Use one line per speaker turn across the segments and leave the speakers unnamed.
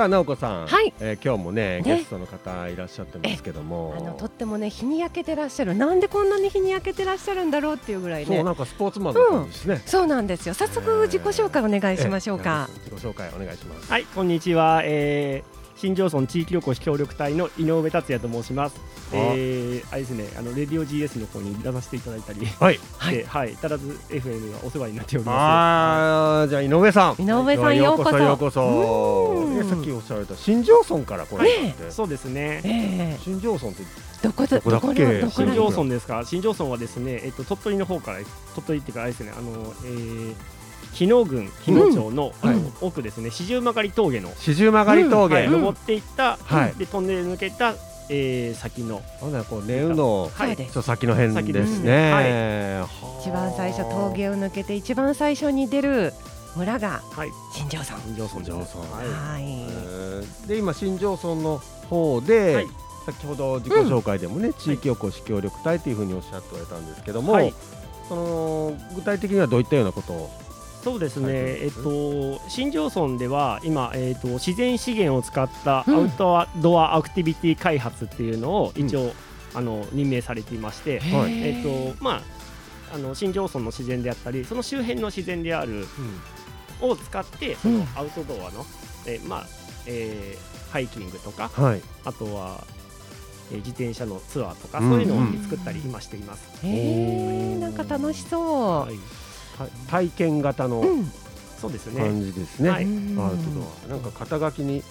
さあ直子さん、
はい。
えー今日もね
ね。
ゲストの方いらっしゃってますけども。
あのとってもね日に焼けてらっしゃる。なんでこんなに日に焼けてらっしゃるんだろうっていうぐらいね。
そうなんかスポーツマンの感じですね、
そうなんですよ。早速自己紹介お願いしましょうか、
えー自己紹介お願いします。
はい、こんにちは。えー新庄村地域おこし協力隊の井上達也と申します。えー、あれですね、あのレディオ GS の方に出させていただいたり、
はい。
はい。
で、はい、たらず FM がお世話になっておりま
あーじゃあ井上さん。
井上さんようこそ
ようこそ。さっきおっしゃられた新庄村から来られたって、
す。そうですね。
ええ。
新庄村って
どこだ
どこだ
新
ら
庄村ですか？新庄村はですね、えっと鳥取の方から鳥取っていうかあれですね、あの、えー、日野郡日野町の,、
うん。
あの奥ですね、四十曲がり峠の、
四十曲がり峠、
はい、
うん。
登っていった、
はい。
でトンネル抜けた、えー、先の、
ほこうネウの
そうです
ちょっと先の辺。です
先です
ね、
一番最初峠を抜けて一番最初に出る村が
はい、
新庄さん
新庄村。
新庄村
はい。
で今新庄村の方で、
はい。
先ほど自己紹介でもね、地域おこし協力隊というふうにおっしゃっておられたんですけども、
はい。
その具体的にはどういったようなことを
そうですね、
はい。
えっと、新庄村では今、えっと、自然資源を使った
うん。
アウトドアアクティビティ開発っていうのを一応、あの任命されていまして、
はい
えっとまあ、あの新庄村の自然であったりその周辺の自然であるを使ってその
うん。
アウトドアの、えまあえーハイキングとか
はい。
あとは、えー自転車のツアーとか、
うん。
そういうのを作ったり今しています。
へえなんか楽しそう、
はい、
た体験型の
うん。
そうですね、
感じですね、アウトドアなんか肩書きに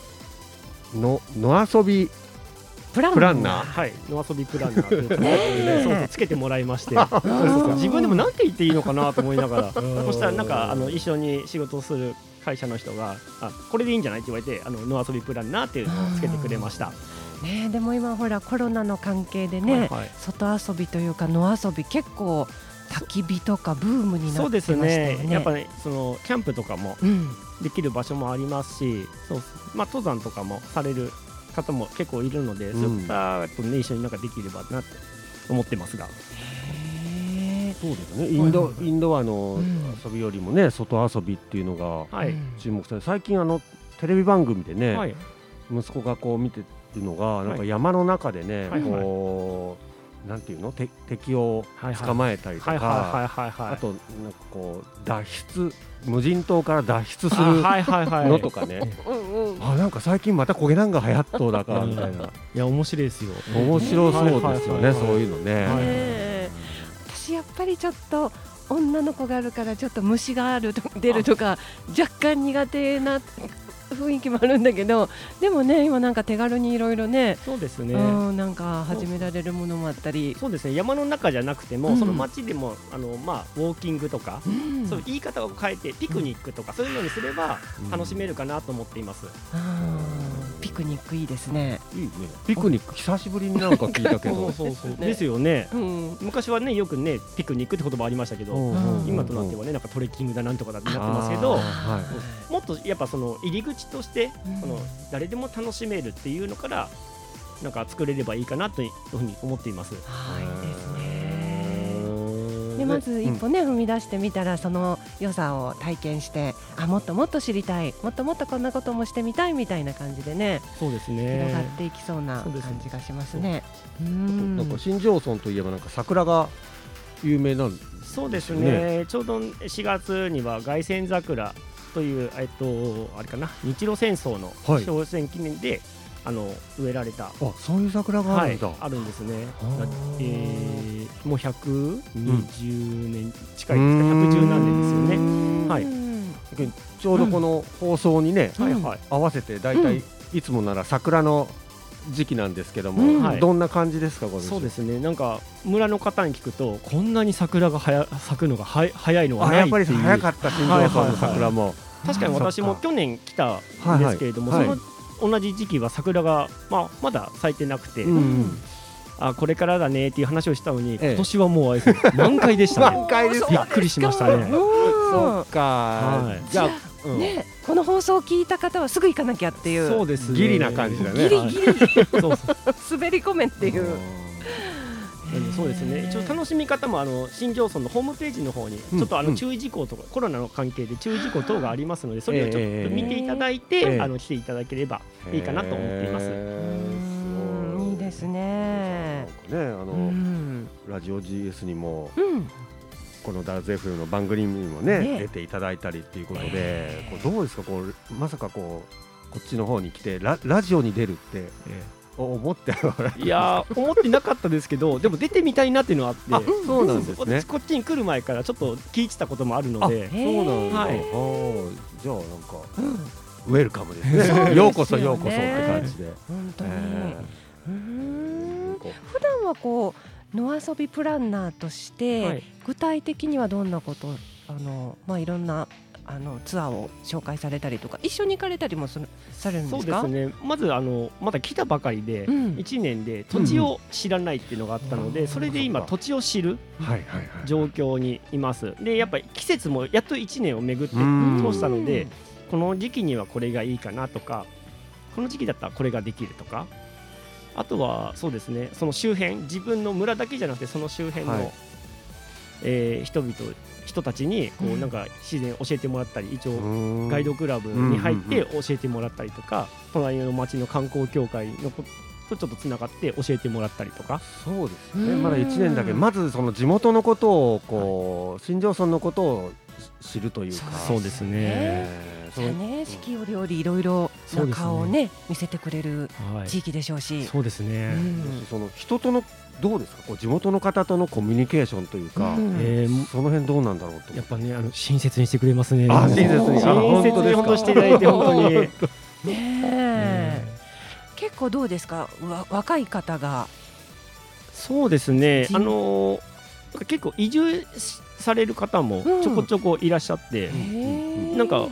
の野遊び
プラン
プランナー。
はい、野遊びプランナーという形で、つけてもらいまして、自分でもなんて言っていいのかなと思いながら、そしたらなんかあの一緒に仕事をする会社の人が、あこれでいいんじゃないって言われて、あの野遊びプランナーっていうのをつけてくれました。
ねえでも今ほらコロナの関係でね、
はいはい。
外遊びというか野遊び結構焚き火とかブームにな
そうです
ってましたよね。
ね。やっぱね、そのキャンプとかも
うん、
できる場所もありますし、そうまあ登山とかもされる方も結構いるので、
うん。
そういったとね一緒になんかできればなって思ってますが、
そうですね。インドインドアの
うん。
遊びよりもね外遊びっていうのが
はい、
うん
注目され最近あのテレビ番組でね、
はい、
息子がこう見てるのがなんか
はい。
山の中でね、
はいはい。
こうなんていうの？て敵を
はいはい
捕まえたりとか、
はいはいはいはいはい。
あとなんかこう脱出無人島から脱出す
あ
る
はいはいはい。
のとかね、あなんか最近また焦げなんが流行っとうだかみたいな、
いや面白いですよ。
面白そうですよね、
はいはいはい
そういうのね。
私やっぱりちょっと女の子があるからちょっと虫があると出るとか若干苦手な雰囲気もあるんだけどでもね今なんか手軽にいろいろね
そうですね。
うんなんか始められるものもあったり、
そうですね。山の中じゃなくても、
うん
その街でもあのまあウォーキングとか、
うん
そういう言い方を変えてピクニックとか、そういうのにすれば
うん
楽しめるかなと思っています。
うんピクニックいいですね。
いいね。ピクニック久しぶりになんか聞いたけど。
そうそう
ね
ですよね。
うん
昔はねよくねピクニックって言葉ありましたけど、
うん
今となってはねなんかトレッキングだなんとかだってなってますけどもっとやっぱその入り口として、
うん
その誰でも楽しめるっていうのからなんか作れればいいかなというふうに思っています。
はいですね。
うん
でまず一
うん。
歩ね、踏み出してみたらその良さを体験してあもっともっと知りたい。もっともっとこんなこともしてみたいみたいな感じでね
そうです
広がっていきそうな感じがしますね。う。ん。
なんか新庄村といえばなんか桜が有名なん
そうです
ね。
ねちょうど4月には凱旋桜という、えっと、あれかな日露戦争の
はい。
勝戦記念で、あの植えられた、
あそういう桜があ
はい
るんだ。、
あるんですね。えーもう120年近いですか、110何年ですよね。
ね
はい。
うん
ちょうどこの放送にね、
うん。
はいはい。
合わせてだいたいいつもなら桜の時期なんですけども、
うん。
はい。
どんな感じですかこれ
そうですね。なんか村の方に聞くとこんなに桜がはや咲くのがは早いのは
あやっぱり
ないっていう。
早かった新庄村の桜も、
確かに私も去年来た
はいはい
んですけれども、
はい。
その同じ時期は桜が、まあ、まだ咲いてなくて、
うん
あこれからだねっていう話をしたのに、
ええ。
今年はもうあれです。満開でしたね。
満開ですか
びっくりしましたね。
うん。
そっか、
はい。
じゃあ、うん。
ねこの放送を聞いた方はすぐ行かなきゃっていう。
そうですね。
ギリな感じだね。
ギリギリ。
そうそう。
滑り込めっていう。
うん
なんでそうですね。一応楽しみ方もあの新庄村のホームページの方にちょっとあ
うん。
の注意事項とか、コロナの関係で注意事項等がありますのでそれをちょっと見ていただいて、
ええ
あの来ていただければいいかなと思っています。
いいですね。
なんかねあの、
うん。
ラジオ GS にも
うん。
このダーズ FM の番組にもね
ね。
出ていただいたりっていうことで、こうどうですか？こうまさかこうこっちの方に来てララジオに出るって。お思って
いやー思ってなかったですけどでも出てみたいなっていうのはあって
あそうなんですね。
私こっちに来る前からちょっと聞いてたこともあるので
へ
そうなんだ、
はい
じゃあなんか
うん
ウェルカムですね。
そうですよね。
ようこそようこそって感じで、
本当に、
え
うーん。普段はこう野遊びプランナーとして、
はい。
具体的にはどんなことあのまあいろんなあのツアーを紹介されたりとか一緒に行かれたりもするされるんですか？
そうですね。まずあのまだ来たばかりで
うん。
1年で土地を知らないっていうのがあったので、
うん。
それで今土地を知る状況にいます。でやっぱり季節もやっと1年を巡って
うん。
通したのでこの時期にはこれがいいかなとかこの時期だったらこれができるとかあとはそうですねその周辺自分の村だけじゃなくてその周辺の、
はい。
えー人々人たちにこ
う
うん。なんか自然教えてもらったり一応
うん。
ガイドクラブに入って
うん
教えてもらったりとか隣の町の観光協会のことちょっとつながって教えてもらったりとか。
そうですよね。
うん。
まだ1年だけまずその地元のことをこう新庄村のことを知るというか。
そうですね。じゃあね四季折々いろいろな
そうですね。
顔をね見せてくれる
はい
地域でしょうし、
そうですね、
うん。
その人とのどうですか？こう地元の方とのコミュニケーションというか、
うん。
えー
その辺どうなんだろうと。
やっぱねあの親切にしてくれますね。
あ親切に。あ
親切に本当していただいて 本当に、
ねえ。結構どうですか？わ若い方が。
そうですね。
人
あの結構移住しされる方もちょこちょこいらっしゃって、なんか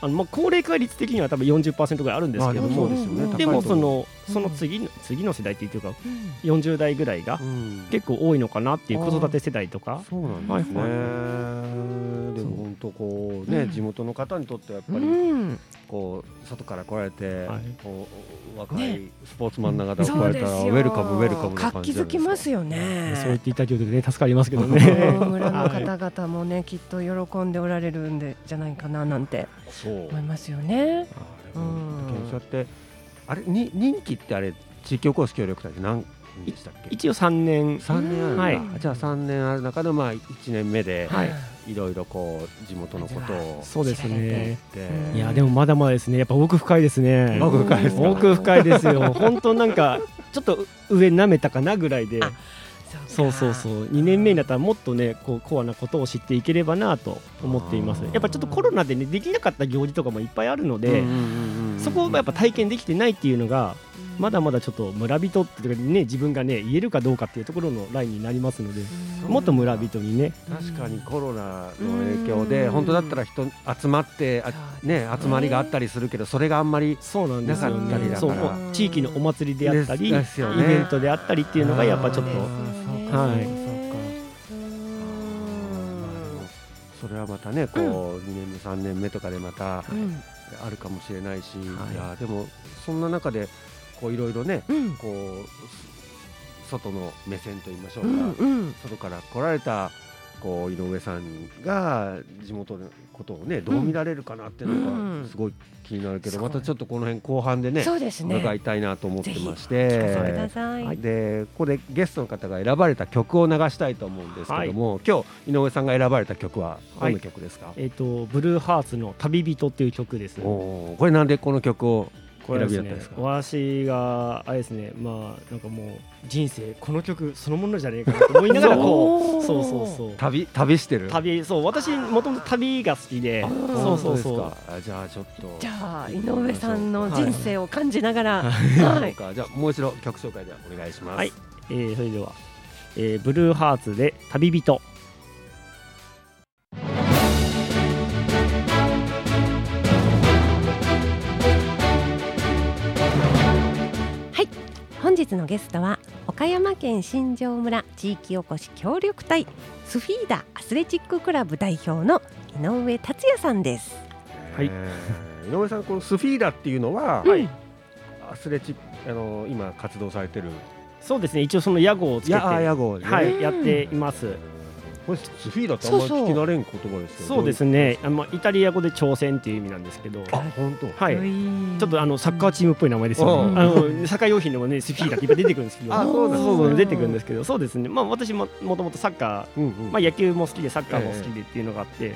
あのまあ高齢化率的には多分40%ぐらいあるんですけど
まあ
も、
そうですよね、
うん。
でもその
うん。
その次の次の世代っていうか
うん。
40代ぐらいが
うん。
結構多いのかなっていう子育て世代とか。
そうなんですね、
はい
でも本当こうね、
うん。
地元の方にとってはやっぱ
う
り
ん。
こう外から来られて、
はい。
こう若
ね。
いスポーツマンな方が来られたら、ウェルカムウェルカムな感
活気づ
じじゃないですか？
きますよね。
そう言っていただけるとね助かりますけど
うん。
ね。
村の
はい
方々もねきっと喜んでおられるんでじゃないかななんて
そう
思いますよね。
検証ってあれに任期ってあれ地域おこし協力隊って何でしたっけ？
一応3年
三年あるんだ、
はい
じゃあ三年ある中でまあ一年目で、
はい
いろいろこう地元のことを
そうですね。いやでもまだまだですね。やっぱ奥深いですね。
奥深いですか
奥深いですよ。本当なんかちょっと上舐めたかなぐらいで。
あ
そうそうそう。2年目になったらもっとねこうコアなことを知っていければなと思っています。やっぱちょっとコロナでねできなかった行事とかもいっぱいあるので、そこをやっぱ体験できてないっていうのがまだまだちょっと村人っていうかね自分がね言えるかどうかっていうところのラインになりますのでもっと村人にね。
確かにコロナの影響で
うん。
本当だったら人集まってあね集まりがあったりするけどそれがあんまり
そうなんですよ
なかったり
ねそう
だから
お地域のお祭りであったり、
ですですよ
イ
ね
ベントであったりっていうのがやっぱちょっと
あーそうか。
はい。
それはまたねこう2年目3年目とかでまた
うん。
あるかもしれないし、
はい。
いやでもそんな中でこういろいろね
うん。
こう外の目線といいましょう
う
か、
んうん。
外から来られたこう井上さんが地元のことをねどう見られるかなっていうの
うん。
がすごい気になるけど、またちょっとこの辺後半でね
そうですね。
伺いたいなと思ってまし
て。
でここでゲストの方が選ばれた曲を流したいと思うんですけども、今日井上さんが選ばれた曲はどんな曲ですか、
えっ、とブルーハーツの旅人っていう曲です。
これなんでこの曲を
これはですね私があれですねまあなんかもう人生この曲そのものじゃねえかなと思いながら こうそうそうそう。
旅旅してる？
旅そう私もともと旅が好きでそうそうそう。
じゃあちょっと。
じゃあ井上さんの人生を感じながら、
そ
はい。
じゃあもう一度曲紹介でお願いします。
はい。えーそれでは、えーブルーハーツで旅人
のゲストは岡山県新庄村地域おこし協力隊スフィーダアスレチッククラブ代表の井上達也さんです。
はい。
えー井上さんこのスフィーダっていうのは、
はい
アスレチあの今活動されてる？
そうですね。一応その屋号をつけて
屋号でね、
はいやっています
これスフィーダってあんまり聞き慣れん言葉ですけど
そうですね。あのイタリア語で挑戦っていう意味なんですけど。
あ本当。
はい。ちょっとあのサッカーチームっぽい名前ですよ
うん。
ね。あのサッカー用品でもねスフィーダっていっぱい出てくるんですけど、
あそうなんですね。
そうそう出てくるんですけど、そうですね。まあ私ももともとサッカ
うんうん。
ー、まあ野球も好きでサッカーも好きでっていうのがあって、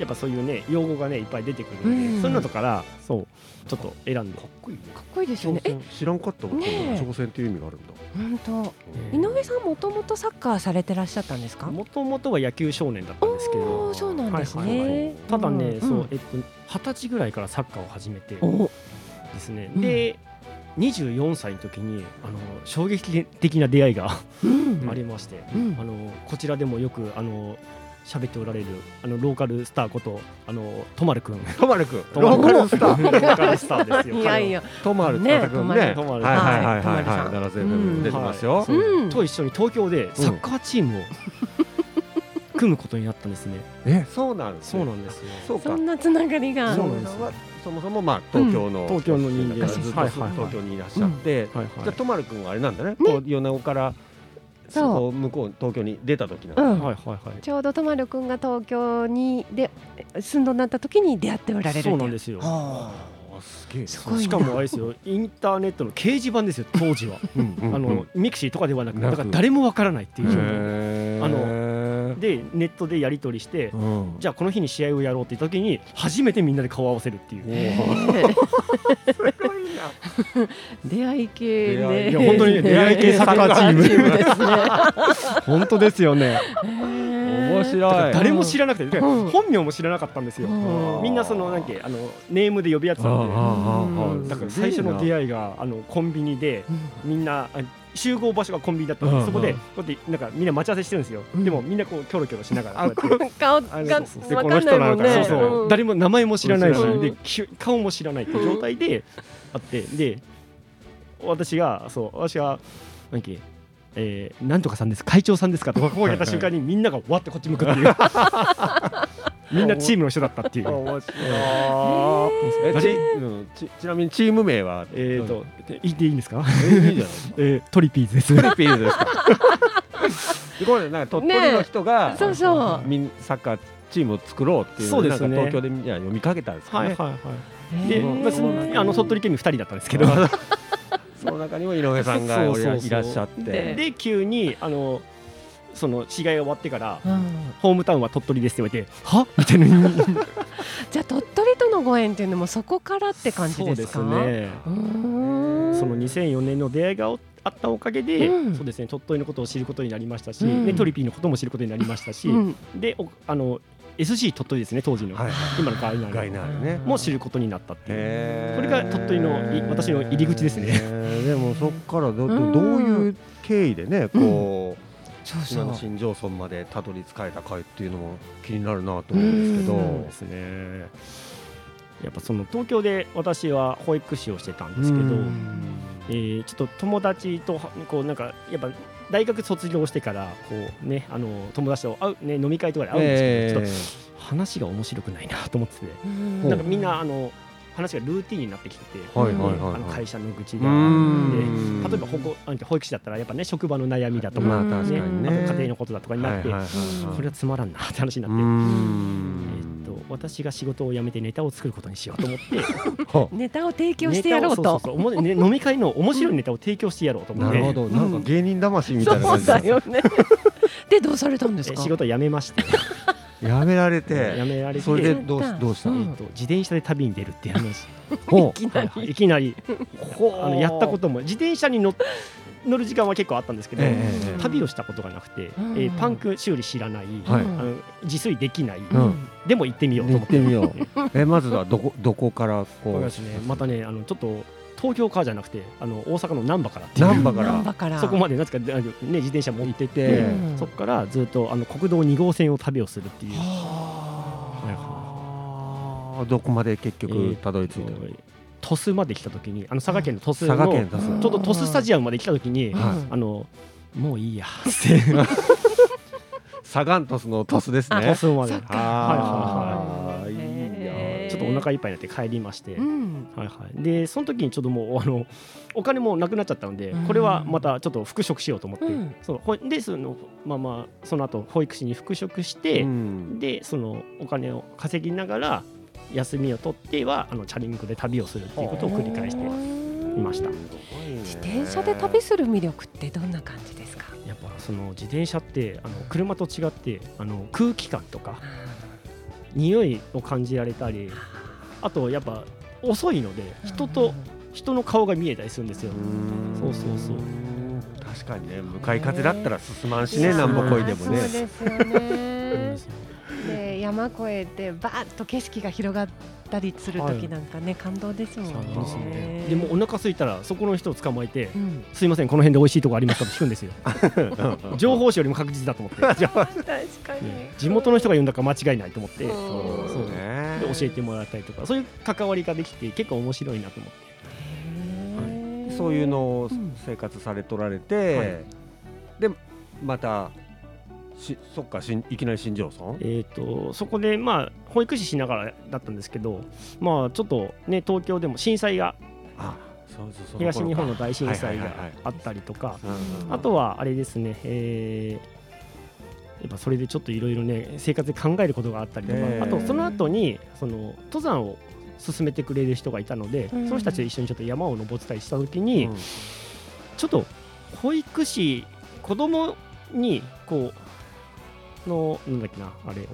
やっぱそういうね用語がねいっぱい出てくるんで、
うん。
そういうのとからそう。ちょっと選んで。
かっこいいね。
かっこいいですよね。え？
知らんかったわ、
ねえ。
挑戦っていう意味があるんだ。
本当井上さんもともとサッカーされてらっしゃったんですか？
もともとは野球少年だったんですけ
お
ど
ー、そうなんです
はいはいは
ね
ただね、
ん。
そうえっと二十歳ぐらいからサッカーを始めて
お
ですね。
うん
で。24歳の時にあの衝撃的な出会いが
うん。
ありまして、
うん。
あのこちらでもよくあの喋っておられるあのローカルスターことあのとまるくん。
とまるくん。
とまる
ローカルスター。
ローカルスターですよ
いやいや。
とまる
ね。
たくん
とまる
ね
とまる
はいはいはい
はい
はい。はい。奈良瀬で出てますよ。
と一緒に東京でサッカーチームを 組むことになったんですね、
えそうなんですね。
そうなんですよ。
そうか。
そんなつながりが。
そうなんです
そもそもまあ東京の
東京の人間。
ずっと
はいはいはい
東京にいらっしゃって。
はい
じゃあとまるくんはあれなんだね。
ね。
こう米子から
そう。
向こう東京に出た時なんだ
うん。
はいはいはい。
ちょうどとまるくんが東京にで住んどなった時に出会っておられる
そうなんですすよ。
あ
あすげえ。
しかもあれですよインターネットの掲示板ですよ当時は。
うんうん
あのミクシーとかではなくだから誰もわからないっていう状態。
へー。
あのでネットでやり取りして
うん。
じゃあこの日に試合をやろうって言った時に初めてみんなで顔を合わせるっていう
出会い系ね。
い
いや本当にね出会い系 サッカーチーム。
サッカーチームですね。
本当ですよね。
面白い。
誰も知らなくて、
うん。
本名も知らなかったんですよ、
うん。
みんなそのなんかあのネームで呼び合ってたんで。だから最初の出会いがあのコンビニでみんなあ集合場所がコンビニだったんで、
うん。
そこでこうやってなんかみんな待ち合わせしてるんですよ、
うん。
でもみんなこうキョロキョロしながらうやって。
顔
あ
が
れ
そうそう
わかんないもんね
そうそう、
うん
誰も名前も知らないし、
うん
でき顔も知らないっていう状態であってで私がそう私がなんだっけえー、なんとかさんです会長さんですかとか声をかけた瞬間にみんながわってこっち向くっていう。みんなチームの人だったっていう。
面白い。えちうんちちなみにチーム名は？
えーと言っていいんですか、
えいいじゃない。
えー、トリピーズです。
トリピーズですか？でこれなんか鳥取の人が、
ねそうそう。
みんサッカーチームを作ろうっていう
そうですね。
なんか東京でみんな読みかけたんですかね、
はいはいはいで、まああの鳥取県民2人だったんですけど。
その中にも井上さんがいらっしゃって。
で
で急にあのその試合が終わってから
うん。
ホームタウンは鳥取ですって言われては？みたいな。
じゃあ鳥取とのご縁っていうのもそこからって感じ
です
ですか
ね。
うーん。
その2004年の出会いがあったおかげで、
うん。
そうですね鳥取のことを知ることになりましたし、
うん。
でトリピーのことも知ることになりましたし、
うん。
でおあの SG 鳥取ですね当時の、
はい
今のガイナー
ね
も知ることになったっていう。これが鳥取のい私の入り口ですね。
でもそっからどど
うん。
どういう経緯でねこう、
そうそう。
今の新庄村までたどり着かれたかいっていうのも気になるなと思うんですけど、
うん。
ですね。やっぱその東京で私は保育士をしてたんですけど、
うん
えーちょっと友達とはこうなんかやっぱ大学卒業してからこうねあの友達と会うね飲み会とかで会うんですけど、ちょっ
え
と話が面白くないなと思ってて、
うん。
なんかみんなあの話がルーティンになってきてて、
ーはいはいはい。
あの
はい
会社の愚痴
う
が例えば保護保育士だったらやっぱね職場の悩みだとか、
まあね
あと家庭のことだとかになって、
はいはいはいはい
これはつまらんなって話にな
う
って。私が仕事を辞めてネタを作ることにしようと思って。
ほ
ネタを提供してやろうと。
をそうそうそう。おも ね飲み会の面白いネタを提供してやろうと思って、
なるほど、なんか芸人魂みたいな
そう
感じ
だよね。でどうされたんですか？
え仕事を辞めまして。
やめられ
辞
て、
められて。
それで
え
どうしどうした？の？
うん。
えっと自転車で旅に出るっていう話。
ほ
いきなり
いきなり。
う。
あのやったことも。自転車に乗っ乗る時間は結構あったんですけど、
ええええ
旅をしたことがなくて、
うん。
えーパンク修理知らない、
はい。
あの自炊できない、
うん。
でも行ってみようと
行
思って。
ってみよう。えまずはどこどこからこう？
ですね。またねあのちょっと東京からじゃなくてあの大阪の難波から
難波から。
難波から。
そこまでなんかね自転車持ってて、
うん。
そこからずっとあの国道2号線を旅をするっていう。
どこまで結局たどり着いたの？
鳥栖まで来た時にあの佐賀県の鳥栖。の
鳥栖
ちょうど鳥栖スタジアムまで来た時に、
はい。
あのもういいや。って
サガン鳥栖の鳥栖ですね。
鳥栖まで。
そっか。
ああ、いい
へー。
や。
ちょっっとお腹いっぱいになって帰りまして、
うん。
はいはい、でその時にちょっともうあのお金もなくなっちゃったので
うん。
これはまたちょっと復職しようと思って、
うん。
そのでそのまあまあその後保育士に復職して、
うん。
でそのお金を稼ぎながら休みを取ってはあのチャリンコで旅をするっていうことを繰り返していました。
自転車で旅する魅力ってどんな感じですか？
やっぱその自転車ってあの車と違ってあの空気感とか匂いを感じられたりあとやっぱ遅いので人と人の顔が見えたりするんですよ。そうそうそう。
確かにね向かい風だったら進まんしねなんぼこいでもね。
そうですよね。で山越えてバーッと景色が広がったりする時なんかね、感動ですもんね。
ですね。でもお腹空いたらそこの人を捕まえて
うん「
すいませんこの辺で美味しいとこありますか?」と聞くんですよ。
う ん
情報誌よりも確実だと思って。
確かに、
地元の人が言うんだから間違いないと思って。
うん
そう
そう
ね。
で教えてもらったりとか。そういう関わりができて結構面白いなと思って。
そういうのを
うん。
生活されとられて、でまたしそっかしんいきなり新庄村
えー、とそこでまあ保育士しながらだったんですけどまあちょっとね東京でも震災が東日本の大震災があったりとかあとはあれですね、えーやっぱそれでちょっといろいろね生活で考えることがあったりとか、あとその後にその登山を進めてくれる人がいたので、
うん。
その人たちと一緒にちょっと山を登ってたりした時に、
うん。
ちょっと保育士子供にこうのなんだっけなあれを、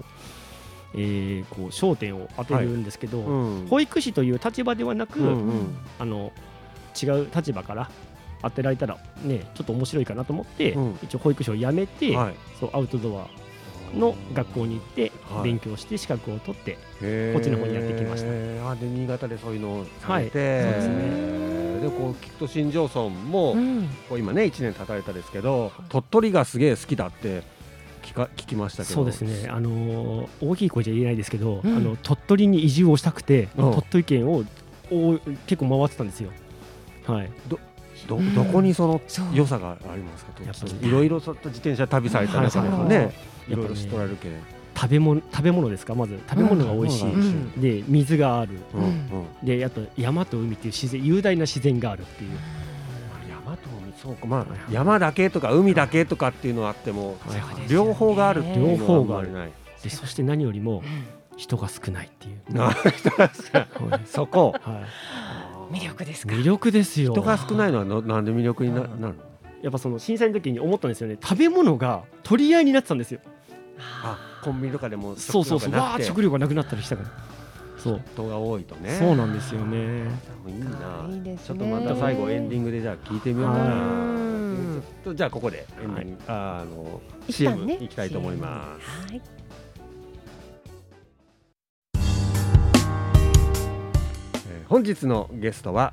えーこう焦点を当てるんですけど、
うん。
保育士という立場ではなく、
うんうん。
あの違う立場から当てられたらねちょっと面白いかなと思って、
うん。
一応保育士を辞めて、
はい。
そうアウトドアの学校に行って
はい。
勉強して資格を取って、こっちの方にやってきました。
あで新潟でそういうのをされて、
はい。そうです
ね。でこう聞くと新庄村も、
うん。
こう今ね1年経たれたですけど鳥取がすげえ好きだって聞か聞きましたけど。
そうですね、あのー大きい声じゃ言えないですけど、
うん。
あの鳥取に移住をしたくて、
うん。
鳥取県をお結構回ってたんですよ。はい、
どどこにその良さがありますか？いろいろそっと自転車旅された中でも
はい。
ねいろいろ知っとられるけん
食べ物食べ物ですか？まず。食べ物が美味しい、
うん。
で水がある。
うん。うん。
であと山と海っていう自然雄大な自然があるっていう
そうかまあ山だけとか海だけとかっていうのはあっても
はいはい
両方があるっていうのは
両方があ
まりない。
でそして何よりも人が少ないっていう、
そこ。
はい。
魅力ですか
魅力ですよ。
人が少ないのはのなんで魅力になるの？
やっぱその震災の時に思ったんですよね。食べ物が取り合いになってたんですよ。
あコンビニとかでも
そうそうそう。わあ
食
食料がなくなったりしたからそう。
人が多いとね。
そうなんですよね。
いいな。い
いですね。
ちょっとまた最後エンディングでじゃあ聞いてみようか
は
な。じゃあここでエンディング、ああの CM
ね。
行きたいと思います。
はい。
えー本日のゲストは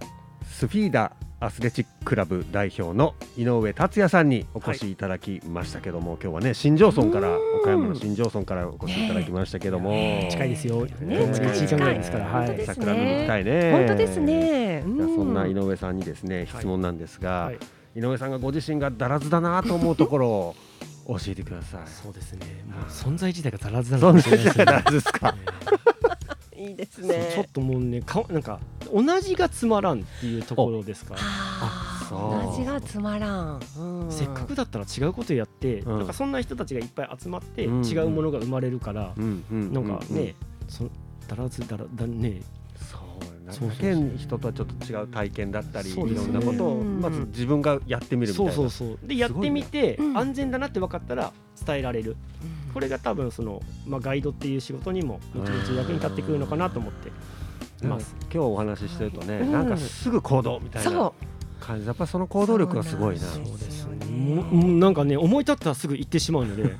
スフィーダアスレチッククラブ代表の井上達也さんにお越しいただきましたけども、今日はね新庄村から
うん
岡山の新庄村からお越しいただきましたけども、
ね
近いですよ、
ね
1時間ぐらいですから、
近い
はい
本当ですね
桜見に行きたいね。
本当ですね。
じそんな井
うん
上さんにですね質問なんですが、
はい
井上さんがご自身がだらずだなと思うところを教えてください。
そうですねもう存在自体がざらずなのかもしれないですね
いですか。
いいです
そうちょ
ね
っ。ともうねかなんか同じがつまらんっていうところですか
あ
そう。
あ、味がつまらん。うん。
せっかくだったら違うことやって、
うん。
なんかそんな人たちがいっぱい集まって、
うん。
違うものが生まれるから、
うん。うん。
なんかね、
うん。
そだらずだらだね。
そうなん
そう
人とはちょっと違う体験だったり、いろんなことを
うん。
まず自分がやってみるみたいな。
そうそうそう。でやってみて、
うん。
安全だなって分かったら伝えられる。これが多分その、まあ、ガイドっていう仕事にも後々役に立ってくるのかなと思ってます。
今日お話ししてるとね、
うん。
なんかすぐ行動みたいな
そ
感じ。やっぱその行動力がすごいな。
そう
ですね。なんかね思い立ったらすぐ行ってしまうので
う。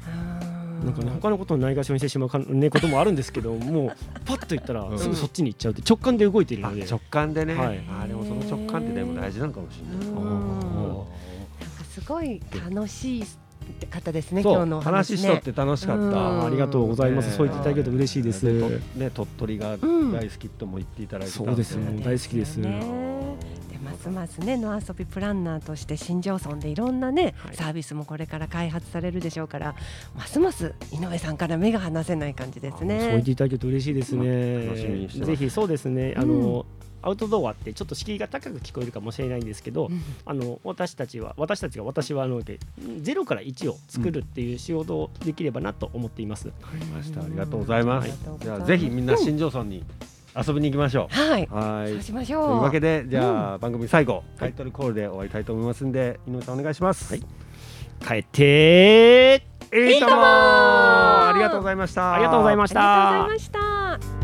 なんかね他のことをないがしろにしてしまうか、ね、こともあるんですけど もうパッと言ったら
うん。
すぐそっちに行っちゃうって直感で動いているので、
あ直感でね、
はい。
あでもその直感ってでも大事なのかもしれない。
うん。
うん。
なんかすごい楽しい方ですね。今日のお
話しとって楽しかった。
うん。
ありがとうございます、そう言っていただけると嬉しいです、
ね鳥取が
うん。
大好きとも言っていただいてた
そうです
よ。
もう大好きです、
ね。でまますますね野遊びプランナーとして新庄村でいろんなね、
はい。
サービスもこれから開発されるでしょうからますます井上さんから目が離せない感じです
そう言
ね
っていただけると嬉しいですね。
楽しみにしてます。
ぜひそうですね。あの、アウトドアってちょっと敷居が高く聞こえるかもしれないんですけど、
うん。
あの私たちは私たちが私はあのゼロから1を作るっていう仕事をできればなと思っています。
わかりました。ありがとうございます。じゃあぜひみんな新庄村に遊びに行きましょ
はい、
うはい。
そうしましょ
と
う
いうわけでじゃあ番組最後タイトルコールで終わりたいと思いますんで井上さんお願いします。
はい。帰って
いいとも
いいとも
ありがとうございました。
ありがとうございました。
ありがとうございました